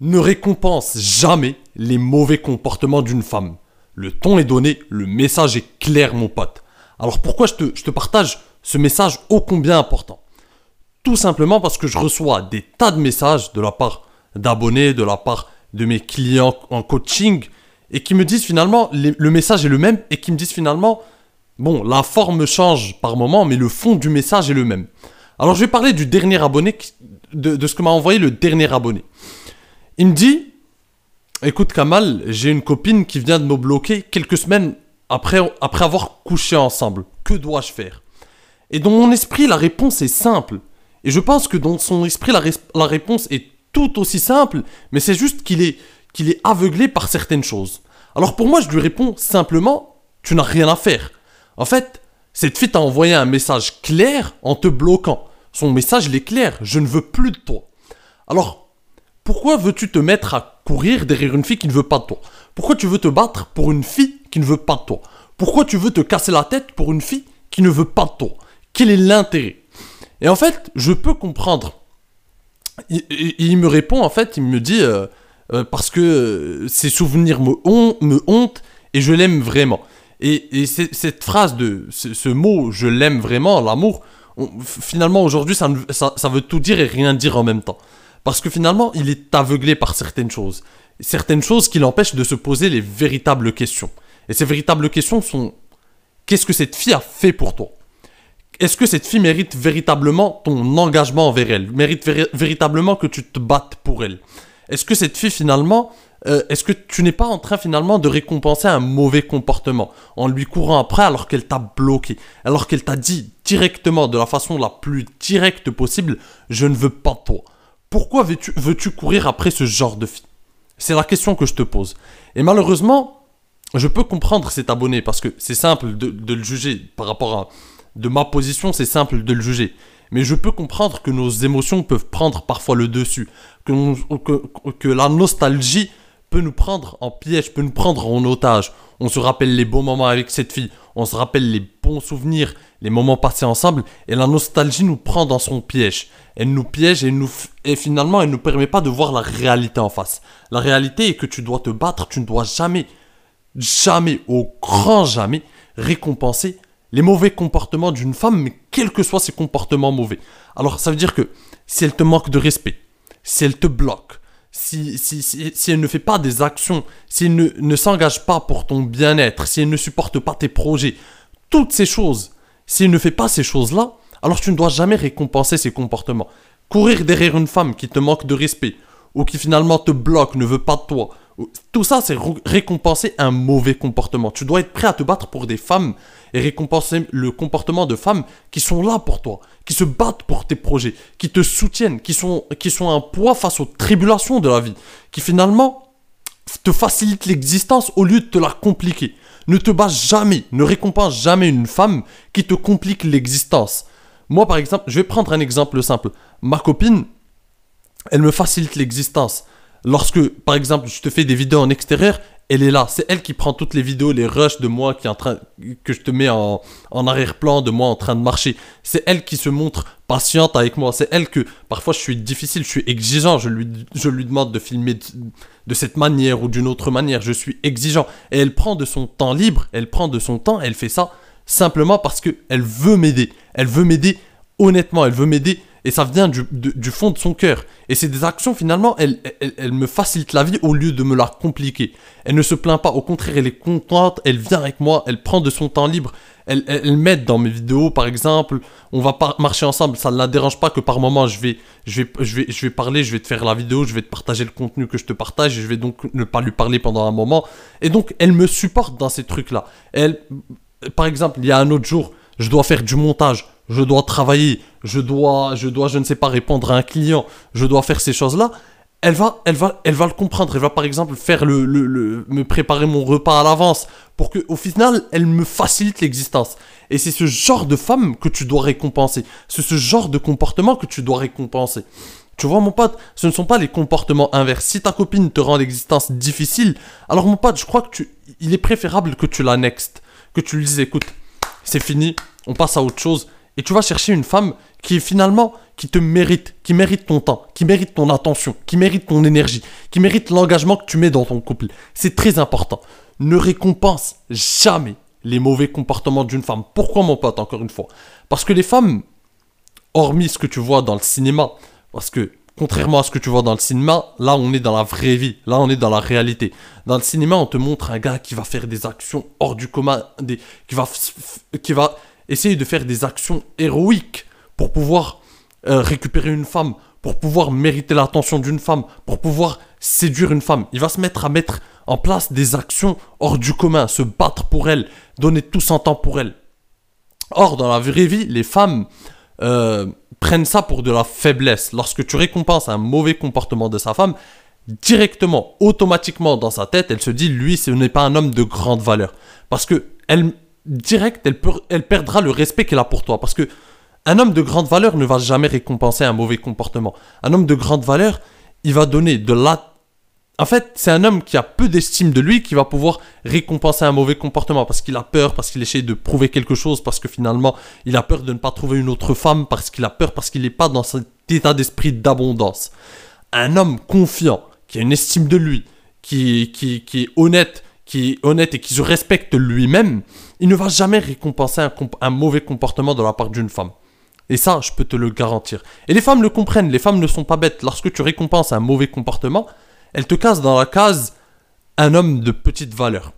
ne récompense jamais les mauvais comportements d'une femme. Le ton est donné, le message est clair, mon pote. Alors pourquoi je te, partage ce message ô combien important? Tout simplement parce que je reçois des tas de messages de la part d'abonnés, de la part de mes clients en coaching, et qui me disent finalement, le message est le même, et qui me disent finalement, bon, la forme change par moment, mais le fond du message est le même. Alors je vais parler du dernier abonné, de ce que m'a envoyé le dernier abonné. Il me dit, écoute Kamal, j'ai une copine qui vient de me bloquer quelques semaines après, après avoir couché ensemble. Que dois-je faire? Et dans mon esprit, la réponse est simple. Et je pense que dans son esprit, la, réponse est tout aussi simple, mais c'est juste qu'il est, qu'il est aveuglé par certaines choses. Alors pour moi, je lui réponds simplement, tu n'as rien à faire. En fait, cette fille t'a envoyé un message clair en te bloquant. Son message, il est clair, je ne veux plus de toi. Alors, pourquoi veux-tu te mettre à courir derrière une fille qui ne veut pas de toi? Pourquoi tu veux te battre pour une fille qui ne veut pas de toi? Pourquoi tu veux te casser la tête pour une fille qui ne veut pas de toi? Quel est l'intérêt? Et en fait, je peux comprendre. Il, me répond, en fait, il me dit, euh, euh, parce que ses souvenirs me, me hontent et je l'aime vraiment. Et, cette phrase de ce, mot, je l'aime vraiment, l'amour, finalement aujourd'hui ça veut tout dire et rien dire en même temps. Parce que finalement, il est aveuglé par certaines choses. Certaines choses qui l'empêchent de se poser les véritables questions. Et ces véritables questions sont qu'est-ce que cette fille a fait pour toi? Est-ce que cette fille mérite véritablement ton engagement envers elle? Mérite véritablement que tu te battes pour elle? Est-ce que cette fille finalement euh, est-ce que tu n'es pas en train finalement de récompenser un mauvais comportement en lui courant après alors qu'elle t'a bloqué, alors qu'elle t'a dit directement de la façon la plus directe possible, je ne veux pas toi pourquoi veux-tu courir après ce genre de fille C'est la question que je te pose. Et malheureusement, je peux comprendre cet abonné parce que c'est simple de, le juger par rapport à de ma position, c'est simple de le juger. Mais je peux comprendre que nos émotions peuvent prendre parfois le dessus, que la nostalgie peut nous prendre en piège, peut nous prendre en otage. On se rappelle les bons moments avec cette fille, on se rappelle les bons souvenirs, les moments passés ensemble, et la nostalgie nous prend dans son piège. Elle nous piège et, nous, et finalement, elle ne nous permet pas de voir la réalité en face. La réalité est que tu dois te battre, tu ne dois jamais, jamais, au grand jamais, récompenser les mauvais comportements d'une femme, mais quels que soient ses comportements mauvais. Alors ça veut dire que si elle te manque de respect, si elle te bloque, si, si, si, elle ne fait pas des actions, si elle ne, ne s'engage pas pour ton bien-être, si elle ne supporte pas tes projets, toutes ces choses, si elle ne fait pas ces choses-là, alors tu ne dois jamais récompenser ses comportements. Courir derrière une femme qui te manque de respect, ou qui finalement te bloque, ne veut pas de toi, tout ça c'est récompenser un mauvais comportement. Tu dois être prêt à te battre pour des femmes et récompenser le comportement de femmes qui sont là pour toi, qui se battent pour tes projets, qui te soutiennent, qui sont, qui sont un poids face aux tribulations de la vie, qui finalement te facilitent l'existence au lieu de te la compliquer. Ne te bats jamais, ne récompense jamais une femme qui te complique l'existence. Moi, par exemple, je vais prendre un exemple simple. Ma copine, elle me facilite l'existence. Lorsque, par exemple, je te fais des vidéos en extérieur, elle est là. C'est elle qui prend toutes les vidéos, les rushs de moi qui en train, que je te mets en, arrière-plan de moi en train de marcher. C'est elle qui se montre patiente avec moi. C'est elle que parfois je suis difficile, je suis exigeant. Je lui, je lui demande de filmer de, cette manière ou d'une autre manière. Je suis exigeant. Et elle prend de son temps libre, elle prend de son temps, elle fait ça simplement parce qu'elle veut m'aider. Elle veut m'aider honnêtement, elle veut m'aider et ça vient du, fond de son cœur. Et c'est des actions, finalement, elles, elle, me facilitent la vie au lieu de me la compliquer. Elle ne se plaint pas, au contraire, elle est contente, elle vient avec moi, elle prend de son temps libre, elle, elle, m'aide dans mes vidéos, par exemple. On va marcher ensemble, ça ne la dérange pas que par moment, je vais, je, vais, je, vais, je vais parler, je vais te faire la vidéo, je vais te partager le contenu que je te partage, et je vais donc ne pas lui parler pendant un moment. Et donc, elle me supporte dans ces trucs-là. Elle, par exemple, il y a un autre jour, je dois faire du montage je dois travailler, je dois, je dois, je ne sais pas, répondre à un client, je dois faire ces choses-là, elle va, elle va, elle va le comprendre. Elle va par exemple faire le, le, me préparer mon repas à l'avance pour que, au final, elle me facilite l'existence. Et c'est ce genre de femme que tu dois récompenser. C'est ce genre de comportement que tu dois récompenser. Tu vois, mon pote, ce ne sont pas les comportements inverses. Si ta copine te rend l'existence difficile, alors mon pote, je crois que tu, il est préférable que tu l'annexes, que tu lui dises, écoute, c'est fini, on passe à autre chose et tu vas chercher une femme qui finalement qui te mérite, qui mérite ton temps, qui mérite ton attention, qui mérite ton énergie, qui mérite l'engagement que tu mets dans ton couple. C'est très important. Ne récompense jamais les mauvais comportements d'une femme. Pourquoi mon pote encore une fois? Parce que les femmes, hormis ce que tu vois dans le cinéma, parce que contrairement à ce que tu vois dans le cinéma, là on est dans la vraie vie, là on est dans la réalité. Dans le cinéma, on te montre un gars qui va faire des actions hors du commun, des, qui, va, qui va essayer de faire des actions héroïques pour pouvoir euh, récupérer une femme, pour pouvoir mériter l'attention d'une femme, pour pouvoir séduire une femme. Il va se mettre à mettre en place des actions hors du commun, se battre pour elle, donner tout son temps pour elle. Or, dans la vraie vie, les femmes euh, prennent ça pour de la faiblesse. Lorsque tu récompenses un mauvais comportement de sa femme, directement, automatiquement dans sa tête, elle se dit, lui, ce n'est pas un homme de grande valeur. Parce que elle, direct, elle, perdra le respect qu'elle a pour toi. Parce que un homme de grande valeur ne va jamais récompenser un mauvais comportement. Un homme de grande valeur, il va donner de la en fait, c'est un homme qui a peu d'estime de lui qui va pouvoir récompenser un mauvais comportement parce qu'il a peur, parce qu'il essaie de prouver quelque chose, parce que finalement, il a peur de ne pas trouver une autre femme, parce qu'il a peur, parce qu'il n'est pas dans cet état d'esprit d'abondance. Un homme confiant, qui a une estime de lui, qui, qui, qui est honnête, qui est honnête et qui se respecte lui-même, il ne va jamais récompenser un, mauvais comportement de la part d'une femme. Et ça, je peux te le garantir. Et les femmes le comprennent, les femmes ne sont pas bêtes. Lorsque tu récompenses un mauvais comportement, elle te casse dans la case un homme de petite valeur.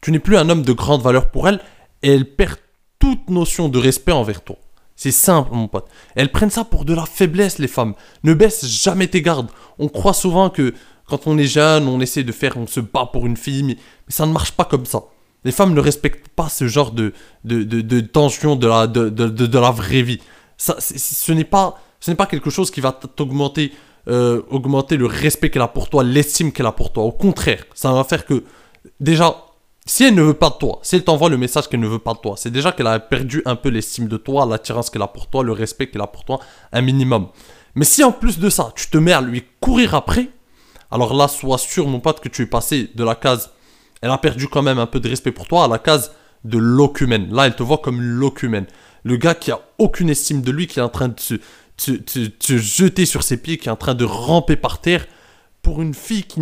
Tu n'es plus un homme de grande valeur pour elle et elle perd toute notion de respect envers toi. C'est simple, mon pote. Elles prennent ça pour de la faiblesse, les femmes. Ne baisse jamais tes gardes. On croit souvent que quand on est jeune, on essaie de faire, on se bat pour une fille, mais, ça ne marche pas comme ça. Les femmes ne respectent pas ce genre de, de, tension de la, de, de, la vraie vie. Ça, ce n'est pas, pas quelque chose qui va t'augmenter euh, augmenter le respect qu'elle a pour toi, l'estime qu'elle a pour toi. Au contraire, ça va faire que, déjà, si elle ne veut pas de toi, si elle t'envoie le message qu'elle ne veut pas de toi, c'est déjà qu'elle a perdu un peu l'estime de toi, l'attirance qu'elle a pour toi, le respect qu'elle a pour toi, un minimum. Mais si en plus de ça, tu te mets à lui courir après, alors là, sois sûr, mon pote, que tu es passé de la case, elle a perdu quand même un peu de respect pour toi, à la case de l'ocumène. Là, elle te voit comme l'ocumène. Le gars qui a aucune estime de lui, qui est en train de se, te, jeter sur ses pieds, qui est en train de ramper par terre pour une fille qui,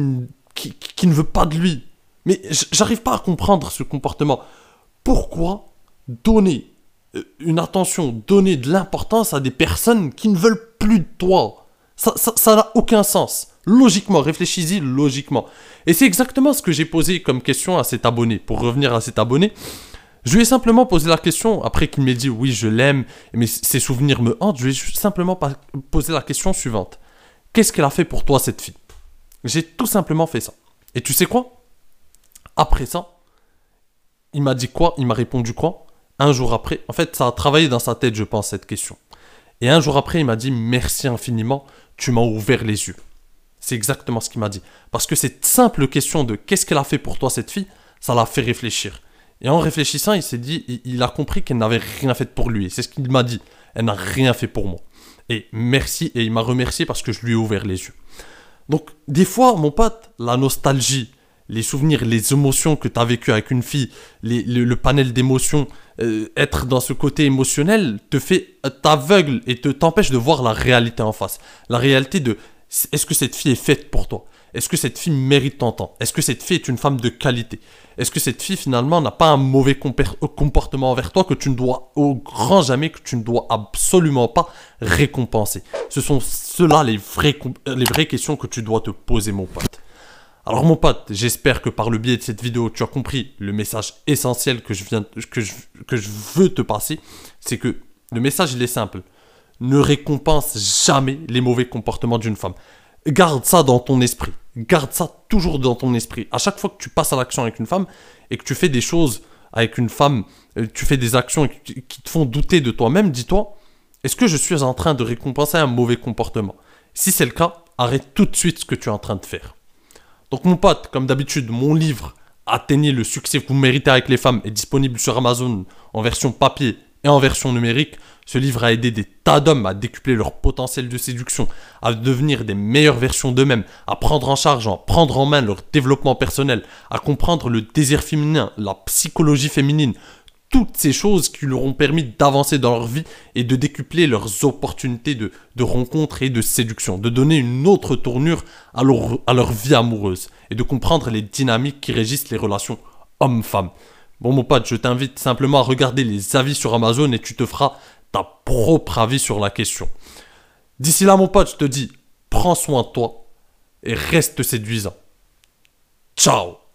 qui, qui ne veut pas de lui. Mais j'arrive pas à comprendre ce comportement. Pourquoi donner euh, une attention, donner de l'importance à des personnes qui ne veulent plus de toi? Ça n'a ça, aucun sens. Logiquement, réfléchis-y logiquement. Et c'est exactement ce que j'ai posé comme question à cet abonné. Pour revenir à cet abonné, je lui ai simplement posé la question, après qu'il m'ait dit oui, je l'aime, mais ses souvenirs me hantent, je lui ai simplement posé la question suivante. Qu'est-ce qu'elle a fait pour toi, cette fille? J'ai tout simplement fait ça. Et tu sais quoi? Après ça, il m'a dit quoi? Il m'a répondu quoi? Un jour après, en fait, ça a travaillé dans sa tête, je pense, cette question. Et un jour après, il m'a dit merci infiniment, tu m'as ouvert les yeux. C'est exactement ce qu'il m'a dit. Parce que cette simple question de qu'est-ce qu'elle a fait pour toi, cette fille, ça l'a fait réfléchir. Et en réfléchissant, il s'est dit, il, a compris qu'elle n'avait rien fait pour lui. C'est ce qu'il m'a dit. Elle n'a rien fait pour moi. Et merci, et il m'a remercié parce que je lui ai ouvert les yeux. Donc, des fois, mon pote, la nostalgie, les souvenirs, les émotions que tu as vécues avec une fille, le, panel d'émotions, euh, être dans ce côté émotionnel te fait t'aveugle et te t'empêche de voir la réalité en face. La réalité de est-ce que cette fille est faite pour toi? Est-ce que cette fille mérite ton temps? Est-ce que cette fille est une femme de qualité? Est-ce que cette fille finalement n'a pas un mauvais comportement envers toi que tu ne dois au grand jamais, que tu ne dois absolument pas récompenser? Ce sont les vraies, les vraies questions que tu dois te poser mon pote. Alors mon pote, j'espère que par le biais de cette vidéo, tu as compris le message essentiel que je, que je, que je veux te passer. C'est que le message, est simple. Ne récompense jamais les mauvais comportements d'une femme. Garde ça dans ton esprit. Garde ça toujours dans ton esprit. À chaque fois que tu passes à l'action avec une femme et que tu fais des choses avec une femme, euh, tu fais des actions qui te font douter de toi-même, dis-toi, est-ce que je suis en train de récompenser un mauvais comportement? Si c'est le cas, arrête tout de suite ce que tu es en train de faire. Donc mon pote, comme d'habitude, mon livre Atteignez le succès que vous méritez avec les femmes est disponible sur Amazon en version papier et en version numérique. Ce livre a aidé des tas d'hommes à décupler leur potentiel de séduction, à devenir des meilleures versions d'eux-mêmes, à prendre en charge, à prendre en main leur développement personnel, à comprendre le désir féminin, la psychologie féminine, toutes ces choses qui leur ont permis d'avancer dans leur vie et de décupler leurs opportunités de, rencontres et de séduction, de donner une autre tournure à leur, vie amoureuse et de comprendre les dynamiques qui régissent les relations homme-femme. Bon mon pote, je t'invite simplement à regarder les avis sur Amazon et tu te feras propre avis sur la question. D'ici là mon pote, je te dis, prends soin de toi et reste séduisant. Ciao